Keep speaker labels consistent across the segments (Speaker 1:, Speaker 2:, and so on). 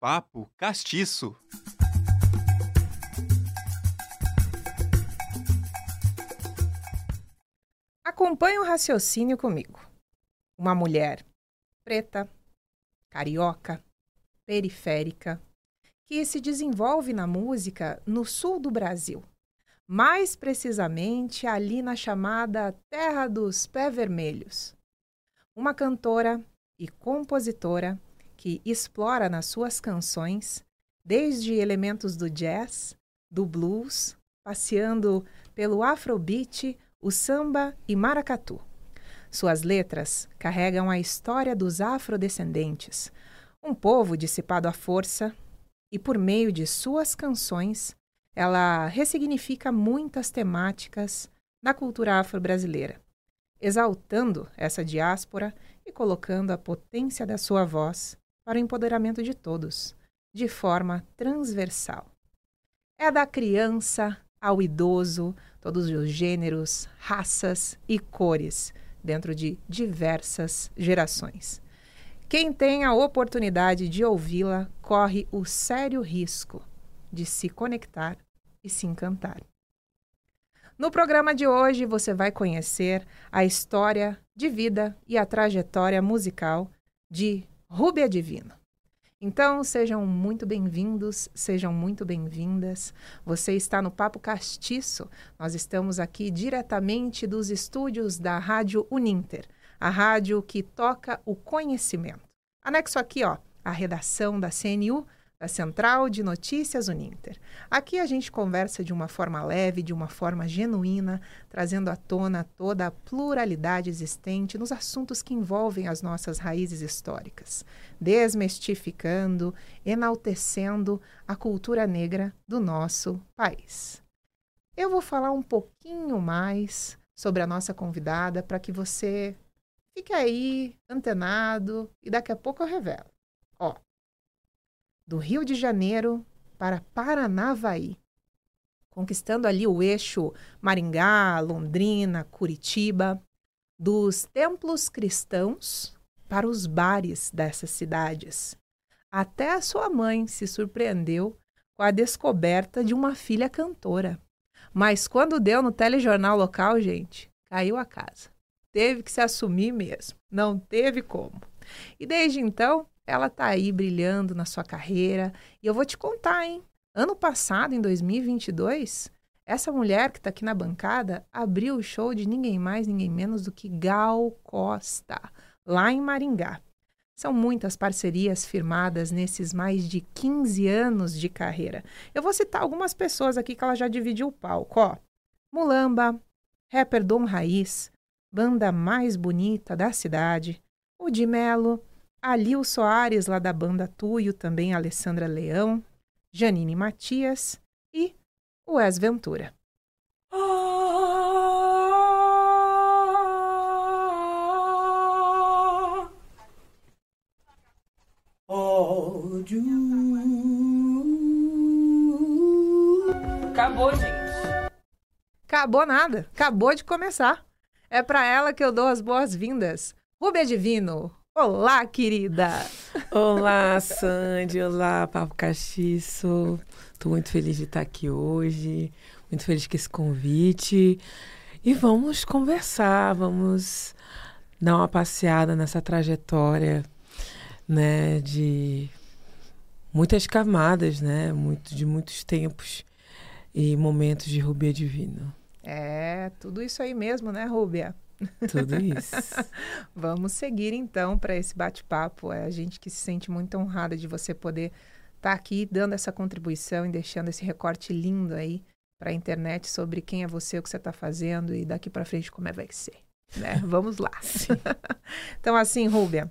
Speaker 1: Papo Castiço.
Speaker 2: Acompanhe o raciocínio comigo. Uma mulher preta, carioca, periférica, que se desenvolve na música no sul do Brasil, mais precisamente ali na chamada Terra dos Pé Vermelhos. Uma cantora e compositora que explora nas suas canções desde elementos do jazz, do blues, passeando pelo afrobeat, o samba e maracatu. Suas letras carregam a história dos afrodescendentes, um povo dissipado à força, e por meio de suas canções, ela ressignifica muitas temáticas da cultura afro-brasileira, exaltando essa diáspora e colocando a potência da sua voz para o empoderamento de todos, de forma transversal. É da criança ao idoso, todos os gêneros, raças e cores, dentro de diversas gerações. Quem tem a oportunidade de ouvi-la corre o sério risco de se conectar e se encantar. No programa de hoje você vai conhecer a história de vida e a trajetória musical de Rúbia Divino. Então, sejam muito bem-vindos, sejam muito bem-vindas. Você está no Papo Castiço. Nós estamos aqui diretamente dos estúdios da Rádio Uninter, a rádio que toca o conhecimento. Anexo aqui, ó, a redação da CNU da Central de Notícias Uninter. Aqui a gente conversa de uma forma leve, de uma forma genuína, trazendo à tona toda a pluralidade existente nos assuntos que envolvem as nossas raízes históricas, desmistificando, enaltecendo a cultura negra do nosso país. Eu vou falar um pouquinho mais sobre a nossa convidada para que você fique aí antenado e daqui a pouco eu revelo. Ó, do Rio de Janeiro para Paranavaí, conquistando ali o eixo Maringá, Londrina, Curitiba, dos templos cristãos para os bares dessas cidades. Até a sua mãe se surpreendeu com a descoberta de uma filha cantora. Mas quando deu no telejornal local, gente, caiu a casa. Teve que se assumir mesmo. Não teve como. E desde então, ela tá aí brilhando na sua carreira. E eu vou te contar, hein? Ano passado, em 2022, essa mulher que está aqui na bancada abriu o show de ninguém mais, ninguém menos do que Gal Costa, lá em Maringá. São muitas parcerias firmadas nesses mais de 15 anos de carreira. Eu vou citar algumas pessoas aqui que ela já dividiu o palco, ó. Mulamba, rapper Dom Raiz, banda mais bonita da cidade, o de Melo, Alil Soares, lá da banda Tuyo, também Alessandra Leão, Janine Matias e Wes Ventura. Acabou, gente. Acabou nada. Acabou de começar. É para ela que eu dou as boas-vindas. Rubia Divino, Olá, querida!
Speaker 3: Olá, Sandy! Olá, Papo Castiço! Estou muito feliz de estar aqui hoje, muito feliz com esse convite. E vamos conversar, vamos dar uma passeada nessa trajetória, né, de muitas camadas, né, muito, de muitos tempos e momentos de Rubia Divino.
Speaker 2: É, tudo isso aí mesmo, né, Rubia?
Speaker 3: Tudo isso.
Speaker 2: Vamos seguir então para esse bate-papo. É a gente que se sente muito honrada de você poder estar tá aqui dando essa contribuição e deixando esse recorte lindo aí para a internet sobre quem é você, o que você está fazendo e daqui para frente como é vai ser. Né? Vamos lá. então, assim, Rúbia,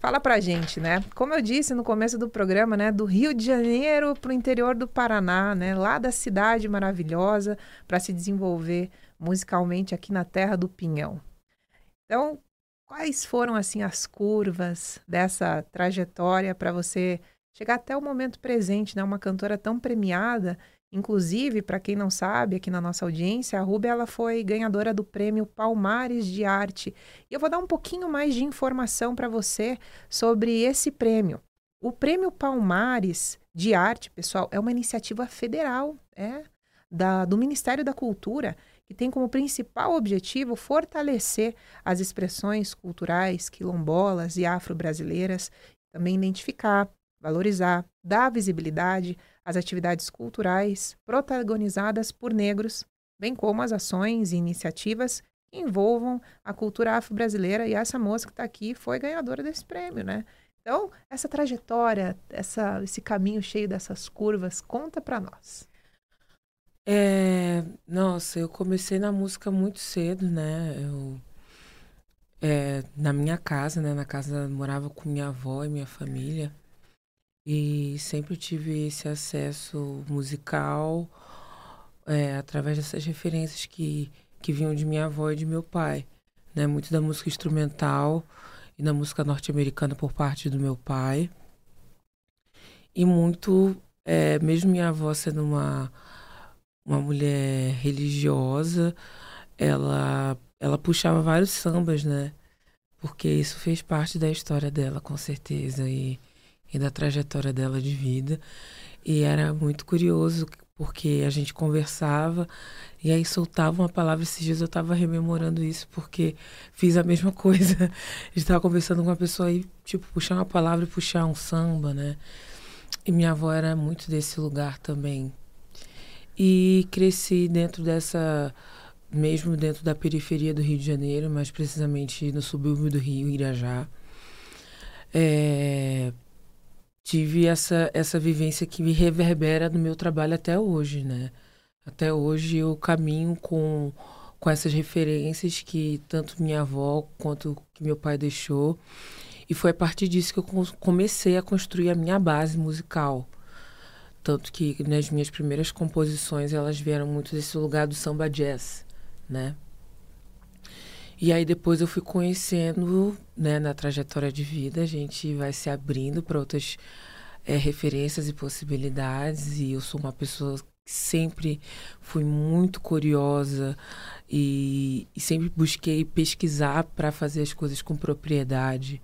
Speaker 2: fala para gente, né? Como eu disse no começo do programa, né? Do Rio de Janeiro para o interior do Paraná, né? Lá da cidade maravilhosa para se desenvolver musicalmente aqui na terra do Pinhão. Então, quais foram assim as curvas dessa trajetória para você chegar até o momento presente, né? Uma cantora tão premiada, inclusive para quem não sabe, aqui na nossa audiência, a Rubia ela foi ganhadora do prêmio Palmares de Arte. E eu vou dar um pouquinho mais de informação para você sobre esse prêmio. O Prêmio Palmares de Arte, pessoal, é uma iniciativa federal, é da, do Ministério da Cultura, que tem como principal objetivo fortalecer as expressões culturais quilombolas e afro-brasileiras, também identificar, valorizar, dar visibilidade às atividades culturais protagonizadas por negros, bem como as ações e iniciativas que envolvam a cultura afro-brasileira. E essa moça que está aqui foi ganhadora desse prêmio, né? Então, essa trajetória, essa, esse caminho cheio dessas curvas, conta para nós.
Speaker 3: É, nossa, eu comecei na música muito cedo, né? Eu, é, na minha casa, né? Na casa morava com minha avó e minha família. E sempre tive esse acesso musical é, através dessas referências que, que vinham de minha avó e de meu pai. Né? Muito da música instrumental e da música norte-americana por parte do meu pai. E muito, é, mesmo minha avó sendo uma, uma mulher religiosa, ela, ela puxava vários sambas, né? Porque isso fez parte da história dela, com certeza. E e da trajetória dela de vida. E era muito curioso porque a gente conversava e aí soltava uma palavra. Esses dias eu estava rememorando isso porque fiz a mesma coisa. Estava conversando com uma pessoa e, tipo, puxar uma palavra e puxar um samba, né? E minha avó era muito desse lugar também. E cresci dentro dessa, mesmo dentro da periferia do Rio de Janeiro, mais precisamente no subúrbio do Rio, Irajá. É, tive essa, essa vivência que me reverbera no meu trabalho até hoje, né? Até hoje eu caminho com, com essas referências que tanto minha avó quanto que meu pai deixou. E foi a partir disso que eu comecei a construir a minha base musical. Tanto que nas minhas primeiras composições elas vieram muito desse lugar do samba jazz, né? E aí depois eu fui conhecendo, né, na trajetória de vida, a gente vai se abrindo para outras é, referências e possibilidades. E eu sou uma pessoa que sempre fui muito curiosa e, e sempre busquei pesquisar para fazer as coisas com propriedade.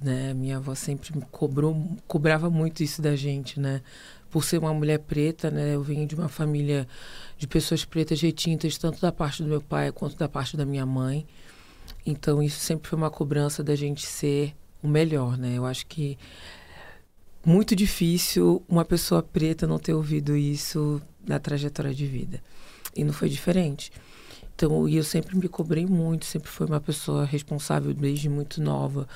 Speaker 3: Né? Minha avó sempre me cobrou, cobrava muito isso da gente, né? Por ser uma mulher preta, né? Eu venho de uma família de pessoas pretas retintas, tanto da parte do meu pai quanto da parte da minha mãe. Então, isso sempre foi uma cobrança da gente ser o melhor, né? Eu acho que muito difícil uma pessoa preta não ter ouvido isso na trajetória de vida. E não foi diferente. Então, e eu sempre me cobrei muito, sempre fui uma pessoa responsável desde muito nova,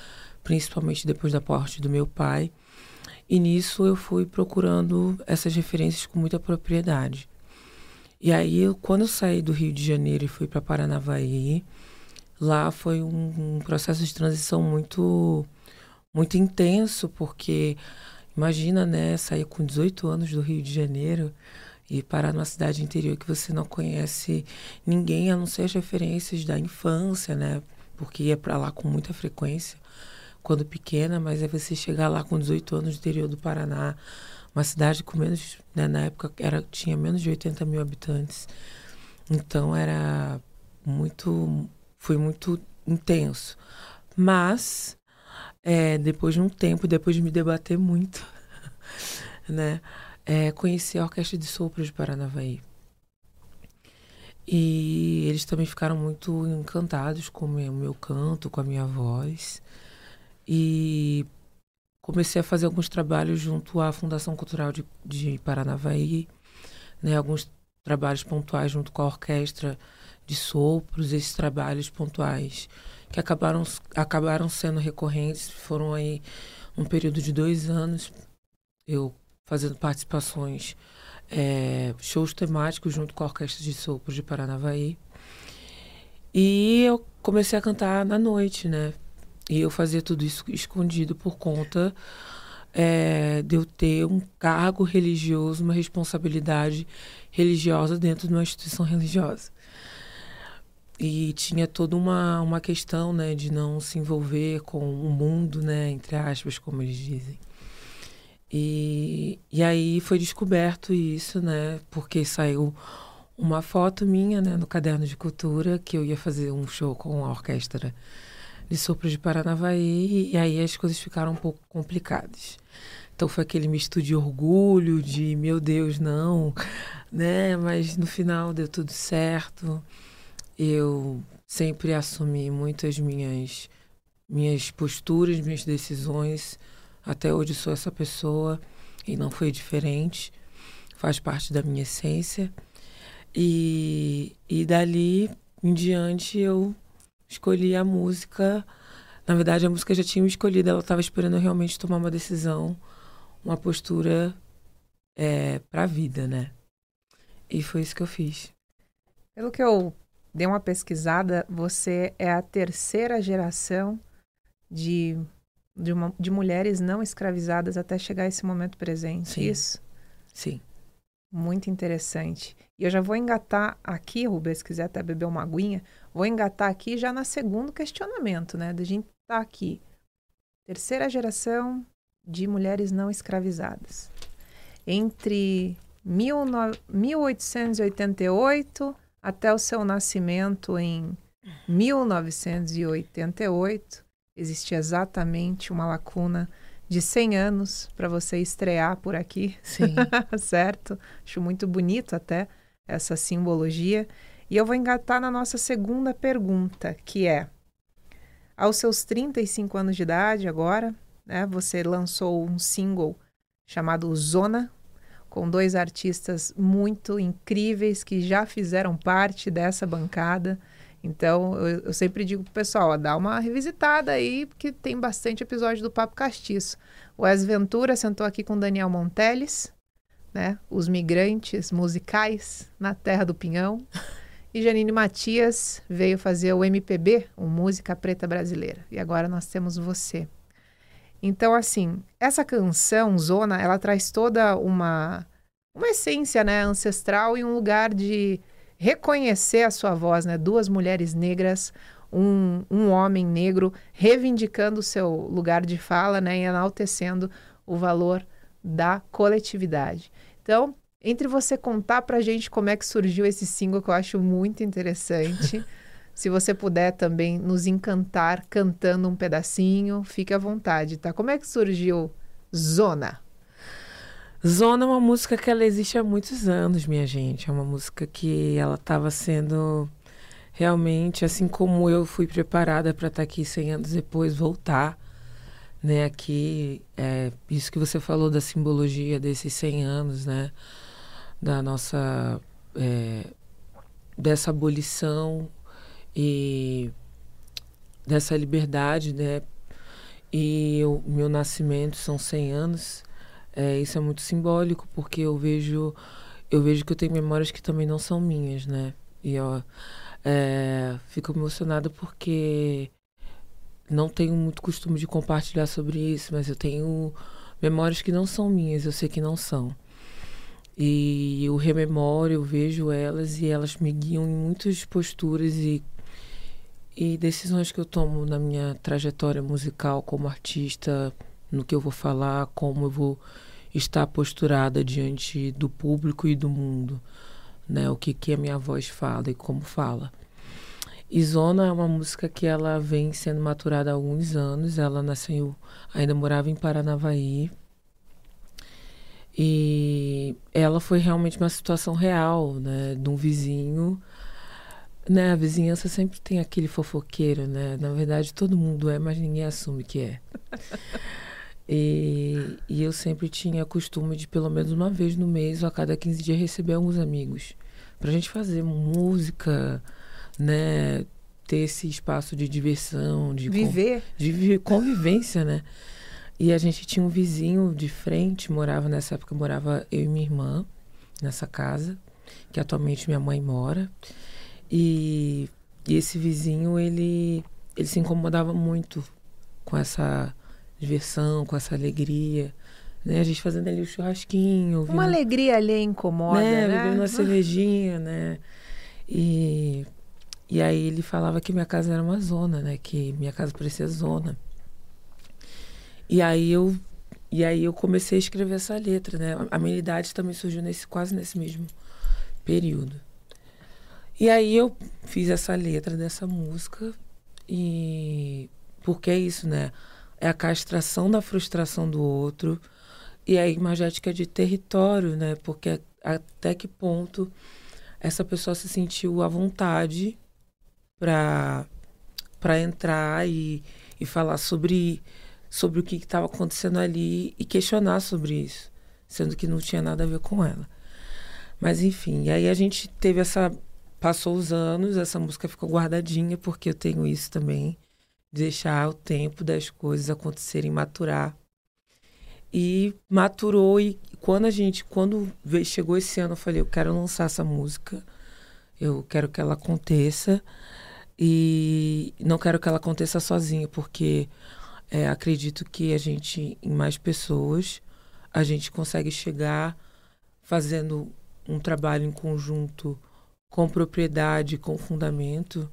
Speaker 3: principalmente depois da morte do meu pai. E nisso eu fui procurando essas referências com muita propriedade. E aí, quando eu saí do Rio de Janeiro e fui para Paranavaí, lá foi um, um, processo de transição muito, muito intenso, porque imagina, né, sair com 18 anos do Rio de Janeiro e parar numa cidade interior que você não conhece ninguém, a não ser as referências da infância, né, porque ia para lá com muita frequência quando pequena, mas é você chegar lá com 18 anos no interior do Paraná, uma cidade com menos, né, na época era, tinha menos de 80 mil habitantes. Então era muito, foi muito intenso. Mas, é, depois de um tempo, depois de me debater muito, né, é, conheci a Orquestra de Sopro de Paranavaí. E eles também ficaram muito encantados com o meu, meu canto, com a minha voz. E comecei a fazer alguns trabalhos junto à Fundação Cultural de, de Paranavaí, né, alguns trabalhos pontuais junto com a orquestra de sopros, esses trabalhos pontuais que acabaram, acabaram sendo recorrentes, foram aí um período de dois anos, eu fazendo participações, é, shows temáticos junto com a Orquestra de Sopros de Paranavaí. E eu comecei a cantar na noite, né? E eu fazia tudo isso escondido por conta é, de eu ter um cargo religioso, uma responsabilidade religiosa dentro de uma instituição religiosa. E tinha toda uma, uma questão né, de não se envolver com o mundo, né, entre aspas, como eles dizem. E, e aí foi descoberto isso, né, porque saiu uma foto minha né, no caderno de cultura que eu ia fazer um show com a orquestra de Sopro de Paranavaí, e aí as coisas ficaram um pouco complicadas. Então foi aquele misto de orgulho, de meu Deus, não, né? Mas no final deu tudo certo. Eu sempre assumi muitas minhas minhas posturas, minhas decisões. Até hoje sou essa pessoa e não foi diferente. Faz parte da minha essência. E, e dali em diante eu escolhi a música. Na verdade, a música já tinha escolhido, ela estava esperando eu realmente tomar uma decisão, uma postura é, para a vida, né? E foi isso que eu fiz.
Speaker 2: Pelo que eu dei uma pesquisada, você é a terceira geração de, de, uma, de mulheres não escravizadas até chegar esse momento presente.
Speaker 3: Sim.
Speaker 2: Isso?
Speaker 3: Sim.
Speaker 2: Muito interessante. E eu já vou engatar aqui, Rubens, se quiser até beber uma aguinha, vou engatar aqui já na segundo questionamento, né? Da gente tá aqui. Terceira geração de mulheres não escravizadas. Entre 1888 até o seu nascimento em 1988, existia exatamente uma lacuna de 100 anos para você estrear por aqui.
Speaker 3: Sim.
Speaker 2: certo? Acho muito bonito até essa simbologia. E eu vou engatar na nossa segunda pergunta, que é: aos seus 35 anos de idade agora, né, você lançou um single chamado Zona, com dois artistas muito incríveis que já fizeram parte dessa bancada. Então, eu, eu sempre digo pro pessoal, ó, dá uma revisitada aí, porque tem bastante episódio do Papo Castiço. O Wes Ventura sentou aqui com Daniel Monteles, né? Os migrantes musicais na terra do Pinhão. E Janine Matias veio fazer o MPB, o Música Preta Brasileira. E agora nós temos você. Então, assim, essa canção, Zona, ela traz toda uma, uma essência né, ancestral e um lugar de reconhecer a sua voz, né? Duas mulheres negras, um, um homem negro, reivindicando o seu lugar de fala, né? E enaltecendo o valor da coletividade. Então, entre você contar pra gente como é que surgiu esse single, que eu acho muito interessante. Se você puder também nos encantar cantando um pedacinho, fique à vontade, tá? Como é que surgiu Zona?
Speaker 3: Zona é uma música que ela existe há muitos anos, minha gente. É uma música que ela estava sendo realmente, assim como eu fui preparada para estar tá aqui 100 anos depois, voltar, né? Aqui, é, isso que você falou da simbologia desses 100 anos, né? Da nossa, é, dessa abolição e dessa liberdade, né? E o meu nascimento são 100 anos. É, isso é muito simbólico porque eu vejo eu vejo que eu tenho memórias que também não são minhas, né? E ó, é, fico emocionada porque não tenho muito costume de compartilhar sobre isso, mas eu tenho memórias que não são minhas, eu sei que não são. E eu rememoro, eu vejo elas e elas me guiam em muitas posturas e, e decisões que eu tomo na minha trajetória musical como artista, no que eu vou falar, como eu vou estar posturada diante do público e do mundo, né? O que que a minha voz fala e como fala. E Zona é uma música que ela vem sendo maturada há alguns anos. Ela nasceu, ainda morava em Paranavaí. E ela foi realmente uma situação real, né? De um vizinho. Né, a vizinhança sempre tem aquele fofoqueiro, né? Na verdade, todo mundo é, mas ninguém assume que é. E, e, eu sempre tinha costume de, pelo menos uma vez no mês, ou a cada 15 dias, receber alguns amigos. Pra gente fazer música, né? Ter esse espaço de diversão, de
Speaker 2: viver.
Speaker 3: Com, de convivência, né? E a gente tinha um vizinho de frente, morava nessa época, morava eu e minha irmã nessa casa, que atualmente minha mãe mora. E, e esse vizinho, ele, ele se incomodava muito com essa diversão, com essa alegria. Né? A gente fazendo ali o churrasquinho.
Speaker 2: Uma alegria ali incomoda, né?
Speaker 3: né? Bebendo uma cervejinha, né? E, e aí ele falava que minha casa era uma zona, né? Que minha casa parecia zona. E aí eu e aí eu comecei a escrever essa letra, né? A minha idade também surgiu nesse quase nesse mesmo período. E aí eu fiz essa letra dessa música e Porque é isso, né? É a castração da frustração do outro e a imagética de território, né? Porque até que ponto essa pessoa se sentiu à vontade para para entrar e, e falar sobre sobre o que estava acontecendo ali e questionar sobre isso, sendo que não tinha nada a ver com ela. Mas enfim, aí a gente teve essa passou os anos, essa música ficou guardadinha porque eu tenho isso também, de deixar o tempo das coisas acontecerem, maturar. E maturou e quando a gente, quando chegou esse ano, eu falei, eu quero lançar essa música. Eu quero que ela aconteça e não quero que ela aconteça sozinha, porque é, acredito que a gente, em mais pessoas, a gente consegue chegar fazendo um trabalho em conjunto com propriedade, com fundamento,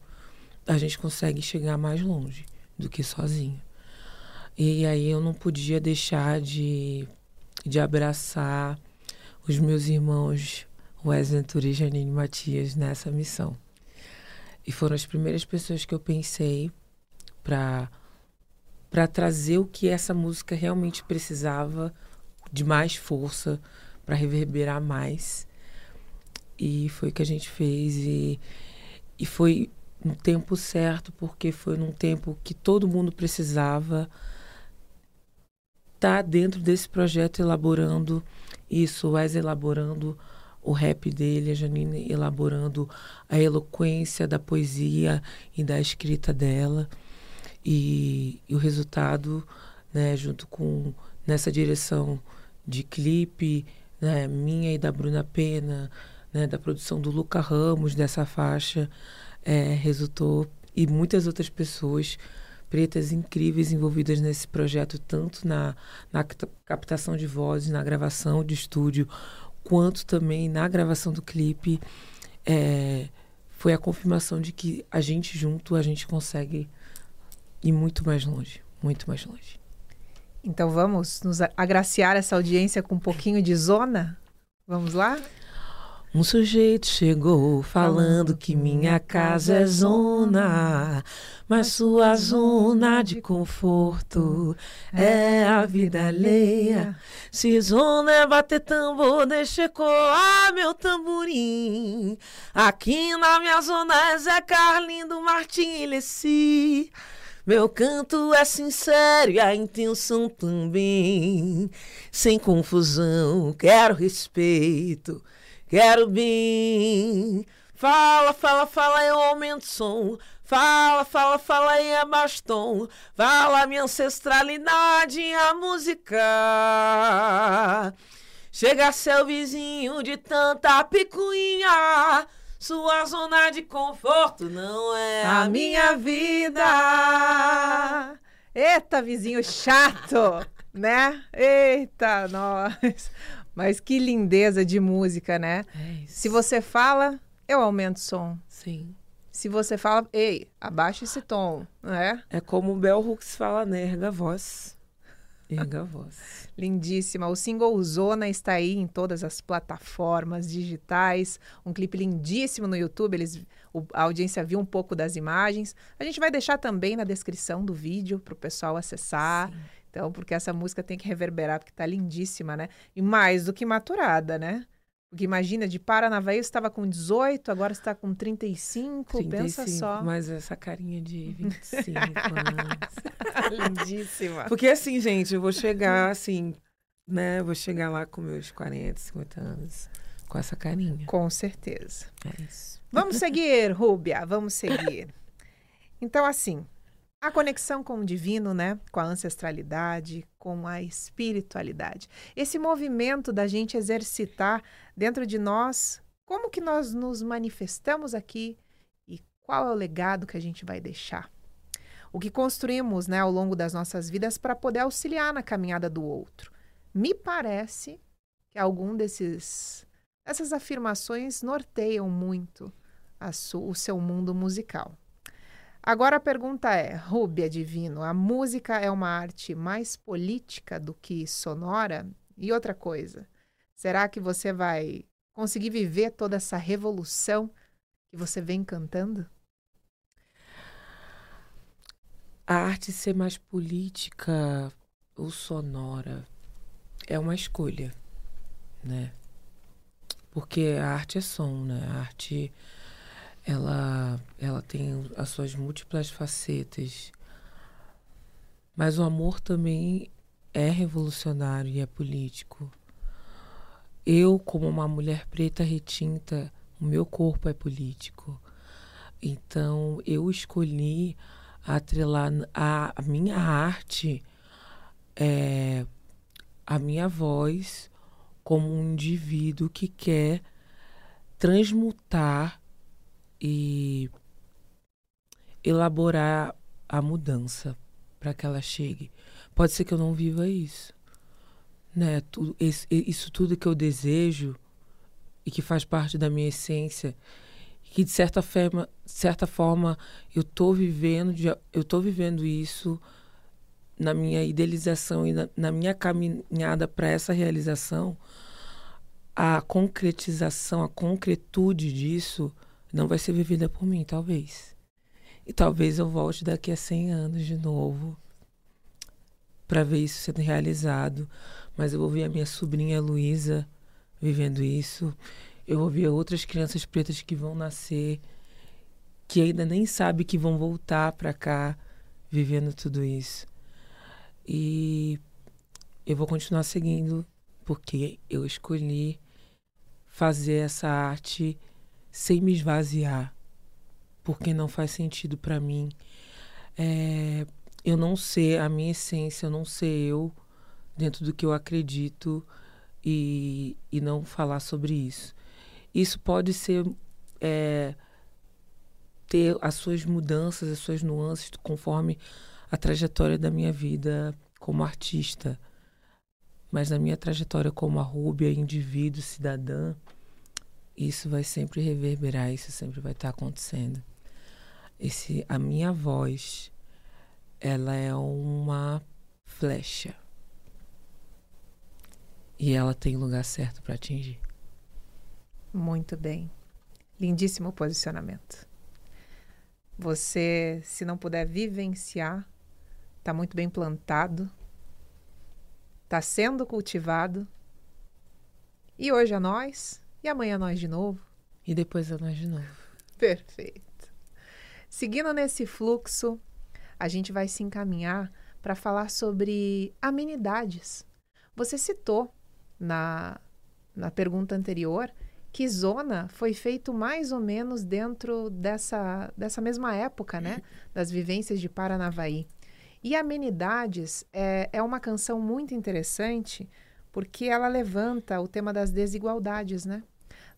Speaker 3: a gente consegue chegar mais longe do que sozinho. E aí eu não podia deixar de, de abraçar os meus irmãos Wesley Ventura e Janine Matias nessa missão. E foram as primeiras pessoas que eu pensei para para trazer o que essa música realmente precisava de mais força para reverberar mais. E foi o que a gente fez e, e foi no tempo certo, porque foi num tempo que todo mundo precisava estar tá dentro desse projeto elaborando isso, o elaborando o rap dele, a Janine elaborando a eloquência da poesia e da escrita dela. E, e o resultado, né, junto com nessa direção de clipe, né, minha e da Bruna Pena, né, da produção do Luca Ramos dessa faixa, é, resultou e muitas outras pessoas pretas incríveis envolvidas nesse projeto, tanto na, na captação de vozes, na gravação de estúdio, quanto também na gravação do clipe, é, foi a confirmação de que a gente junto, a gente consegue ir muito mais longe, muito mais longe.
Speaker 2: Então vamos nos agraciar essa audiência com um pouquinho de zona? Vamos lá?
Speaker 3: Um sujeito chegou falando que minha casa é zona, mas sua zona de conforto é a vida alheia. Se zona é bater tambor, deixa ecoar meu tamborim. Aqui na minha zona é Zé Carlindo Martim Leci. Meu canto é sincero e a intenção também. Sem confusão, quero respeito Quero bem. Fala, fala, fala, eu aumento o som. Fala, fala, fala e é bastom. Fala minha ancestralidade, a música. Chega seu vizinho de tanta picuinha. Sua zona de conforto não é a, a minha vida.
Speaker 2: Eita, vizinho chato, né? Eita, nós. Mas que lindeza de música, né? É Se você fala, eu aumento o som.
Speaker 3: Sim.
Speaker 2: Se você fala, ei, abaixa esse tom, né?
Speaker 3: É como o Bell Hooks fala, né? Erga a voz. Erga voz.
Speaker 2: Lindíssima. O single Zona está aí em todas as plataformas digitais. Um clipe lindíssimo no YouTube. Eles, a audiência viu um pouco das imagens. A gente vai deixar também na descrição do vídeo para o pessoal acessar. Sim. Então, porque essa música tem que reverberar, porque tá lindíssima, né? E mais do que maturada, né? Porque imagina, de Paranavaí você estava com 18, agora está com 35, 35, pensa só.
Speaker 3: Mas essa carinha de 25 anos.
Speaker 2: Lindíssima.
Speaker 3: Porque assim, gente, eu vou chegar assim, né? vou chegar lá com meus 40, 50 anos. Com essa carinha.
Speaker 2: Com certeza.
Speaker 3: É isso.
Speaker 2: Vamos seguir, Rúbia, vamos seguir. Então, assim, a conexão com o divino, né? Com a ancestralidade, com a espiritualidade. Esse movimento da gente exercitar dentro de nós como que nós nos manifestamos aqui e qual é o legado que a gente vai deixar. O que construímos né, ao longo das nossas vidas para poder auxiliar na caminhada do outro. Me parece que algum desses essas afirmações norteiam muito o seu mundo musical. Agora a pergunta é, Rúbia Divino, a música é uma arte mais política do que sonora? E outra coisa, será que você vai conseguir viver toda essa revolução que você vem cantando?
Speaker 3: a arte ser mais política ou sonora é uma escolha, né? Porque a arte é som, né? A arte ela ela tem as suas múltiplas facetas. Mas o amor também é revolucionário e é político. Eu, como uma mulher preta retinta, o meu corpo é político. Então, eu escolhi atrelar a, a minha arte, é, a minha voz, como um indivíduo que quer transmutar e elaborar a mudança para que ela chegue. Pode ser que eu não viva isso. Né? Tudo, isso tudo que eu desejo e que faz parte da minha essência, que de certa forma, certa forma eu tô vivendo, eu tô vivendo isso na minha idealização e na, na minha caminhada para essa realização, a concretização, a concretude disso não vai ser vivida por mim, talvez. E talvez eu volte daqui a 100 anos de novo para ver isso sendo realizado. Mas eu vou ver a minha sobrinha Luísa vivendo isso. Eu vou ver outras crianças pretas que vão nascer, que ainda nem sabem que vão voltar para cá vivendo tudo isso. E eu vou continuar seguindo porque eu escolhi fazer essa arte sem me esvaziar, porque não faz sentido para mim. É, eu não ser a minha essência, eu não ser eu dentro do que eu acredito e, e não falar sobre isso. Isso pode ser é, ter as suas mudanças, as suas nuances conforme a trajetória da minha vida como artista, mas na minha trajetória como a Rúbia, indivíduo, cidadã, isso vai sempre reverberar, isso sempre vai estar acontecendo. Esse, a minha voz, ela é uma flecha. E ela tem lugar certo para atingir.
Speaker 2: Muito bem. Lindíssimo posicionamento. Você, se não puder vivenciar, está muito bem plantado, está sendo cultivado. E hoje é nós, e amanhã é nós de novo.
Speaker 3: E depois é nós de novo.
Speaker 2: Perfeito. Seguindo nesse fluxo, a gente vai se encaminhar para falar sobre amenidades. Você citou na, na pergunta anterior que Zona foi feito mais ou menos dentro dessa, dessa mesma época, né? Das vivências de Paranavaí. E Amenidades é, é uma canção muito interessante porque ela levanta o tema das desigualdades, né?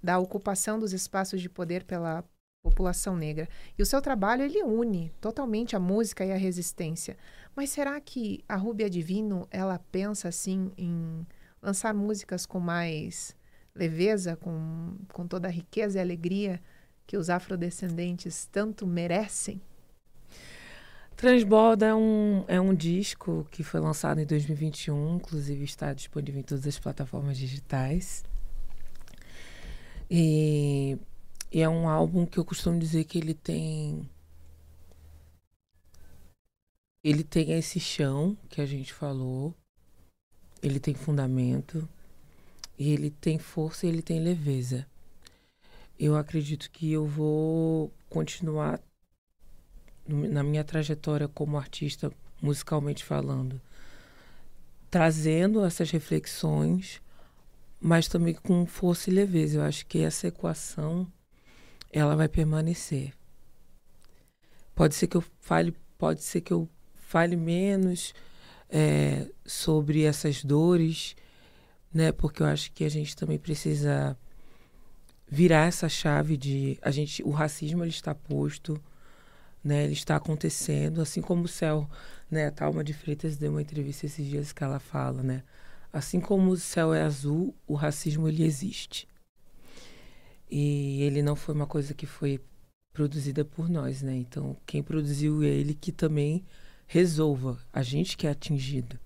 Speaker 2: Da ocupação dos espaços de poder pela população negra. E o seu trabalho ele une totalmente a música e a resistência. Mas será que a Rúbia Divino ela pensa assim em lançar músicas com mais leveza, com, com toda a riqueza e alegria que os afrodescendentes tanto merecem?
Speaker 3: Transborda é um, é um disco que foi lançado em 2021, inclusive está disponível em todas as plataformas digitais. E, e é um álbum que eu costumo dizer que ele tem. Ele tem esse chão que a gente falou, ele tem fundamento, e ele tem força e ele tem leveza. Eu acredito que eu vou continuar na minha trajetória como artista, musicalmente falando, trazendo essas reflexões, mas também com força e leveza. Eu acho que essa equação ela vai permanecer. Pode ser que eu fale, pode ser que eu fale menos é, sobre essas dores né? Porque eu acho que a gente também precisa virar essa chave de a gente o racismo ele está posto, né? Ele está acontecendo, assim como o céu, né? A Talma de Freitas deu uma entrevista esses dias que ela fala, né? Assim como o céu é azul, o racismo ele existe. E ele não foi uma coisa que foi produzida por nós, né? Então, quem produziu ele que também resolva, a gente que é atingido.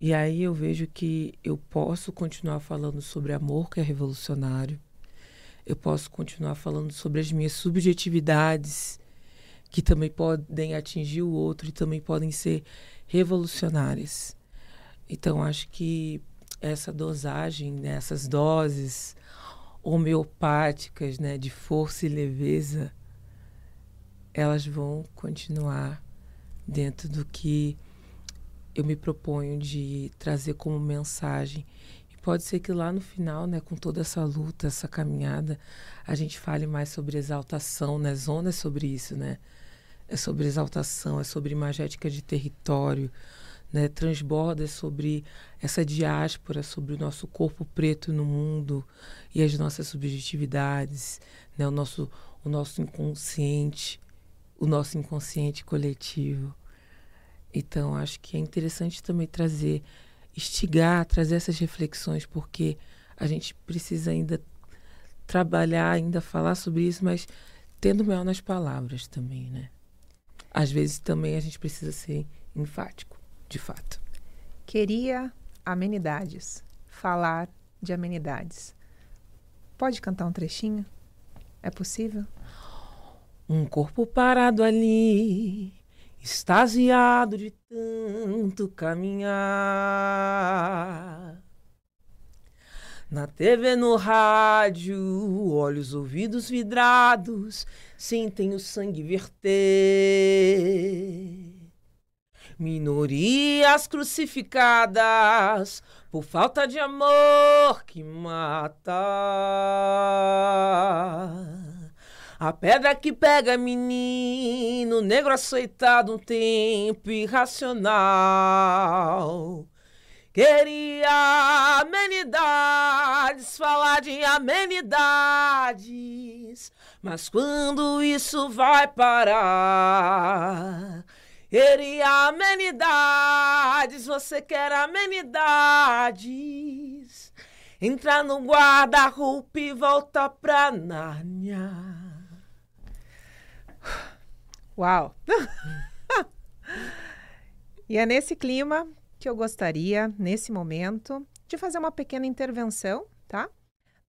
Speaker 3: E aí eu vejo que eu posso continuar falando sobre amor, que é revolucionário. Eu posso continuar falando sobre as minhas subjetividades, que também podem atingir o outro e também podem ser revolucionárias. Então, acho que essa dosagem, né, essas doses homeopáticas né, de força e leveza, elas vão continuar dentro do que eu me proponho de trazer como mensagem. E pode ser que lá no final, né, com toda essa luta, essa caminhada, a gente fale mais sobre exaltação, né? Zona é sobre isso, né? É sobre exaltação, é sobre imagética de território, né? Transborda sobre essa diáspora, sobre o nosso corpo preto no mundo e as nossas subjetividades, né? O nosso, o nosso inconsciente, o nosso inconsciente coletivo. Então, acho que é interessante também trazer, instigar, trazer essas reflexões, porque a gente precisa ainda trabalhar, ainda falar sobre isso, mas tendo mel nas palavras também, né? Às vezes também a gente precisa ser enfático, de fato.
Speaker 2: Queria amenidades, falar de amenidades. Pode cantar um trechinho? É possível?
Speaker 3: Um corpo parado ali, extasiado de tanto caminhar. Na TV, no rádio, olhos, ouvidos vidrados, sentem o sangue verter. Minorias crucificadas por falta de amor que mata. A pedra que pega menino, negro açoitado um tempo irracional. Queria amenidades, falar de amenidades, mas quando isso vai parar? Queria amenidades, você quer amenidades. Entrar no guarda-roupa e volta pra Nárnia.
Speaker 2: Uau! e é nesse clima que eu gostaria, nesse momento, de fazer uma pequena intervenção, tá?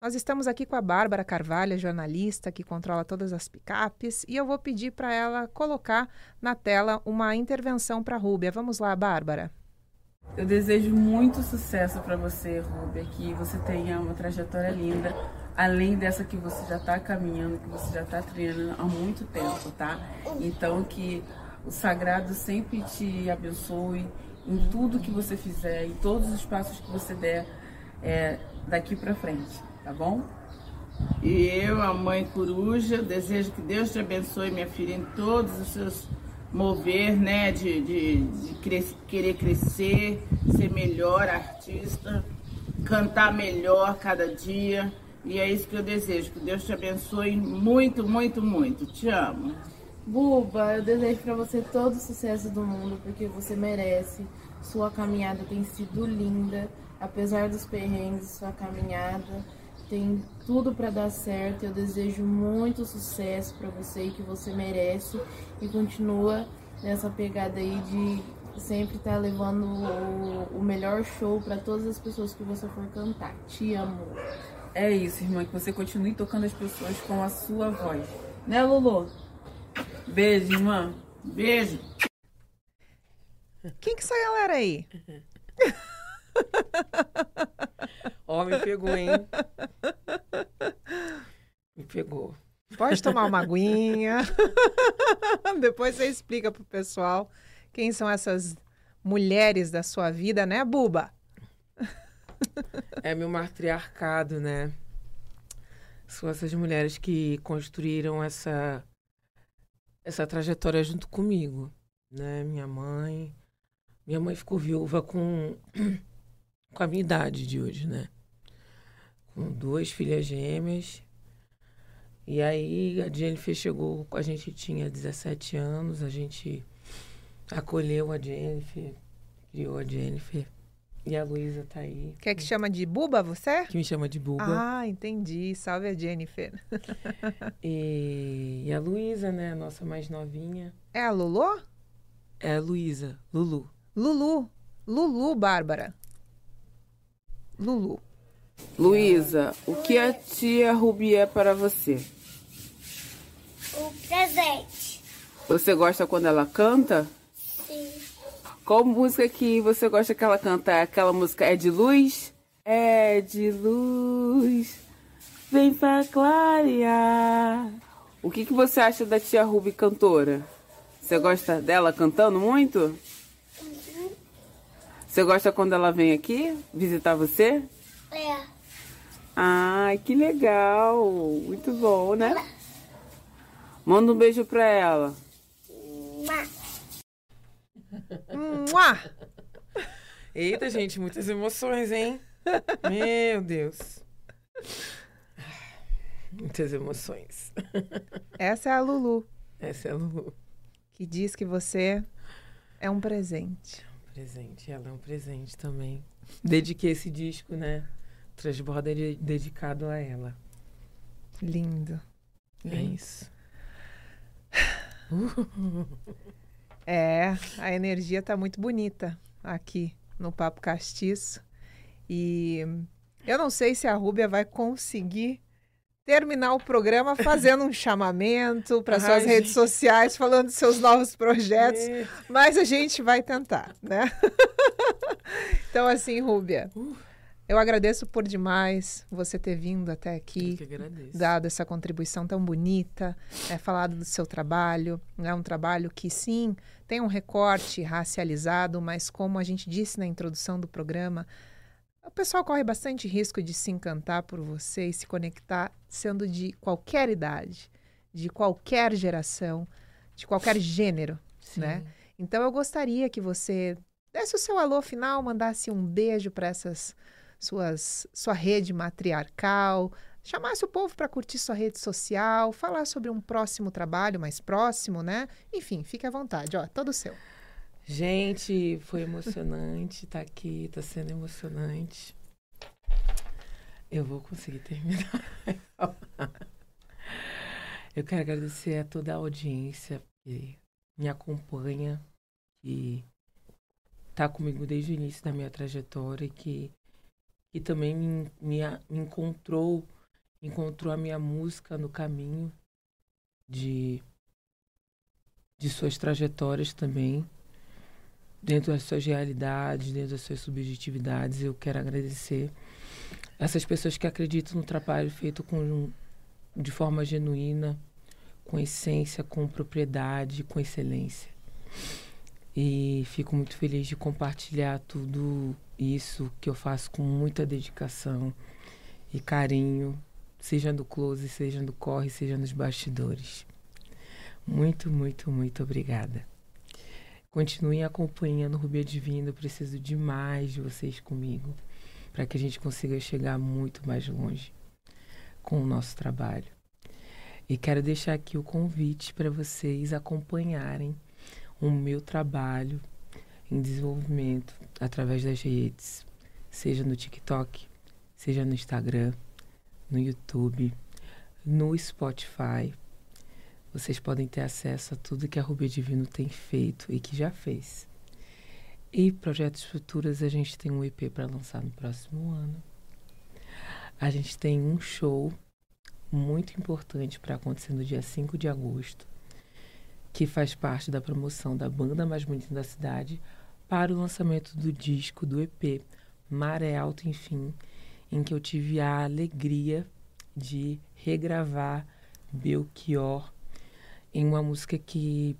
Speaker 2: Nós estamos aqui com a Bárbara Carvalho, jornalista que controla todas as picapes, e eu vou pedir para ela colocar na tela uma intervenção para a Rúbia. Vamos lá, Bárbara.
Speaker 1: Eu desejo muito sucesso para você, Rúbia, que você tenha uma trajetória linda, além dessa que você já está caminhando, que você já está treinando há muito tempo, tá? Então que o sagrado sempre te abençoe em tudo que você fizer, em todos os passos que você der é, daqui para frente, tá bom?
Speaker 4: E eu, a mãe coruja, desejo que Deus te abençoe, minha filha, em todos os seus mover, né, de, de, de cres querer crescer, ser melhor artista, cantar melhor cada dia. E é isso que eu desejo. Que Deus te abençoe muito, muito, muito. Te amo.
Speaker 5: Buba, eu desejo para você todo o sucesso do mundo, porque você merece. Sua caminhada tem sido linda, apesar dos perrengues, sua caminhada tem tudo para dar certo. Eu desejo muito sucesso para você e que você merece e continua nessa pegada aí de sempre estar tá levando o, o melhor show para todas as pessoas que você for cantar. Te amo.
Speaker 1: É isso, irmã, que você continue tocando as pessoas com a sua voz. Né, Lulu? Beijo, irmã. Beijo.
Speaker 2: Quem que essa galera aí?
Speaker 3: Ó, oh, me pegou, hein? Me pegou.
Speaker 2: Pode tomar uma aguinha. Depois você explica pro pessoal quem são essas mulheres da sua vida, né, Buba?
Speaker 3: é meu matriarcado, né? São essas mulheres que construíram essa essa trajetória junto comigo, né? Minha mãe, minha mãe ficou viúva com com a minha idade de hoje, né? Com duas filhas gêmeas. E aí a Jennifer chegou, a gente tinha 17 anos, a gente acolheu a Jennifer, criou a Jennifer. E a Luísa tá aí.
Speaker 2: Quer que chama de Buba, você?
Speaker 3: Que me chama de Buba.
Speaker 2: Ah, entendi. Salve a Jennifer.
Speaker 3: e, e a Luísa, né? A nossa mais novinha.
Speaker 2: É a Lulu?
Speaker 3: É a Luísa, Lulu.
Speaker 2: Lulu. Lulu, Bárbara. Lulu.
Speaker 4: Luísa, o que a tia Rubi é para você?
Speaker 6: O presente.
Speaker 1: Você gosta quando ela canta?
Speaker 6: Sim.
Speaker 1: Qual música que você gosta que ela canta? Aquela música é de luz? É de luz, vem pra clarear. O que, que você acha da tia Ruby cantora? Você gosta dela cantando muito? Você gosta quando ela vem aqui visitar você?
Speaker 6: É.
Speaker 1: Ai, que legal! Muito bom, né? Manda um beijo pra ela.
Speaker 2: Mua!
Speaker 3: Eita, gente, muitas emoções, hein? Meu Deus. Muitas emoções.
Speaker 2: Essa é a Lulu,
Speaker 3: Essa é a Lulu.
Speaker 2: que diz que você é um presente.
Speaker 3: Presente, ela é um presente também. Dediquei esse disco, né? Transborda de- dedicado a ela.
Speaker 2: Lindo.
Speaker 3: É isso.
Speaker 2: É, a energia tá muito bonita aqui no Papo Castiço. E eu não sei se a Rúbia vai conseguir terminar o programa fazendo um chamamento para suas redes
Speaker 3: gente.
Speaker 2: sociais, falando dos seus novos projetos,
Speaker 3: É.
Speaker 2: mas a gente vai tentar, né? então, assim, Rúbia,
Speaker 3: Uh.
Speaker 2: Eu agradeço por demais você ter vindo até aqui dado essa contribuição tão bonita, é, falado do seu trabalho. É um trabalho que, sim, tem um recorte racializado, mas como a gente disse na introdução do programa, o pessoal corre bastante risco de se encantar por você e se conectar sendo de qualquer idade, de qualquer geração, de qualquer gênero,
Speaker 3: Sim.
Speaker 2: né? Então eu gostaria que você desse o seu alô final, mandasse um beijo para essas suas sua rede matriarcal, chamasse o povo para curtir sua rede social, falar sobre um próximo trabalho mais próximo, né? Enfim, fique à vontade, ó, todo seu.
Speaker 3: Gente, foi emocionante estar aqui, tá sendo emocionante. Eu vou conseguir terminar. Eu quero agradecer a toda a audiência que me acompanha, que tá comigo desde o início da minha trajetória e que, que também me, me, me encontrou, encontrou a minha música no caminho de, de suas trajetórias também dentro das suas realidades, dentro das suas subjetividades. Eu quero agradecer essas pessoas que acreditam no trabalho feito com, de forma genuína, com essência, com propriedade, com excelência. E fico muito feliz de compartilhar tudo isso que eu faço com muita dedicação e carinho, seja no close, seja no corre, seja nos bastidores. Muito, muito, muito obrigada. Continuem acompanhando Rubia Divino. Eu preciso demais de vocês comigo para que a gente consiga chegar muito mais longe com o nosso trabalho. E quero deixar aqui o convite para vocês acompanharem o meu trabalho em desenvolvimento através das redes, seja no TikTok, seja no Instagram, no YouTube, no Spotify. Vocês podem ter acesso a tudo que a Rubia Divino tem feito e que já fez. E projetos futuros, a gente tem um EP para lançar no próximo ano. A gente tem um show muito importante para acontecer no dia 5 de agosto, que faz parte da promoção da banda mais bonita da cidade para o lançamento do disco do EP Maré Alto Enfim, em que eu tive a alegria de regravar Belchior em uma música que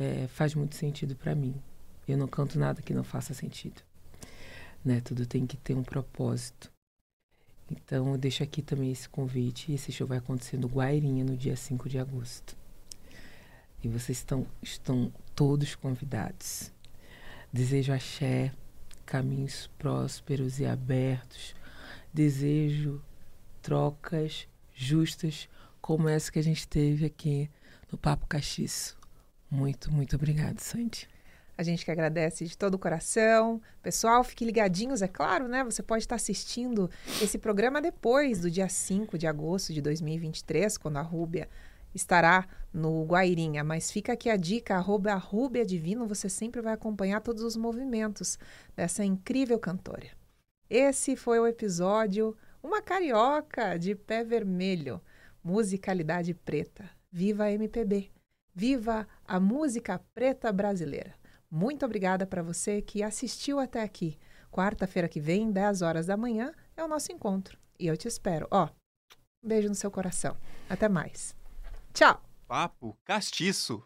Speaker 3: é, faz muito sentido para mim. Eu não canto nada que não faça sentido. Né? Tudo tem que ter um propósito. Então, eu deixo aqui também esse convite. Esse show vai acontecer no Guairinha no dia 5 de agosto. E vocês estão, estão todos convidados. Desejo axé, caminhos prósperos e abertos. Desejo trocas justas como essa que a gente teve aqui no Papo Castiço. Muito, muito obrigado, Sandy.
Speaker 2: A gente que agradece de todo o coração. Pessoal, fiquem ligadinhos, é claro, né? Você pode estar assistindo esse programa depois do dia 5 de agosto de 2023, quando a Rúbia estará no Guairinha. Mas fica aqui a dica, arroba a Rúbia Divino, você sempre vai acompanhar todos os movimentos dessa incrível cantora. Esse foi o episódio Uma Carioca de Pé Vermelho, musicalidade preta. Viva a MPB! Viva a música preta brasileira. Muito obrigada para você que assistiu até aqui. Quarta-feira que vem, 10 horas da manhã, é o nosso encontro. E eu te espero. Ó, um beijo no seu coração. Até mais. Tchau!
Speaker 7: Papo castiço.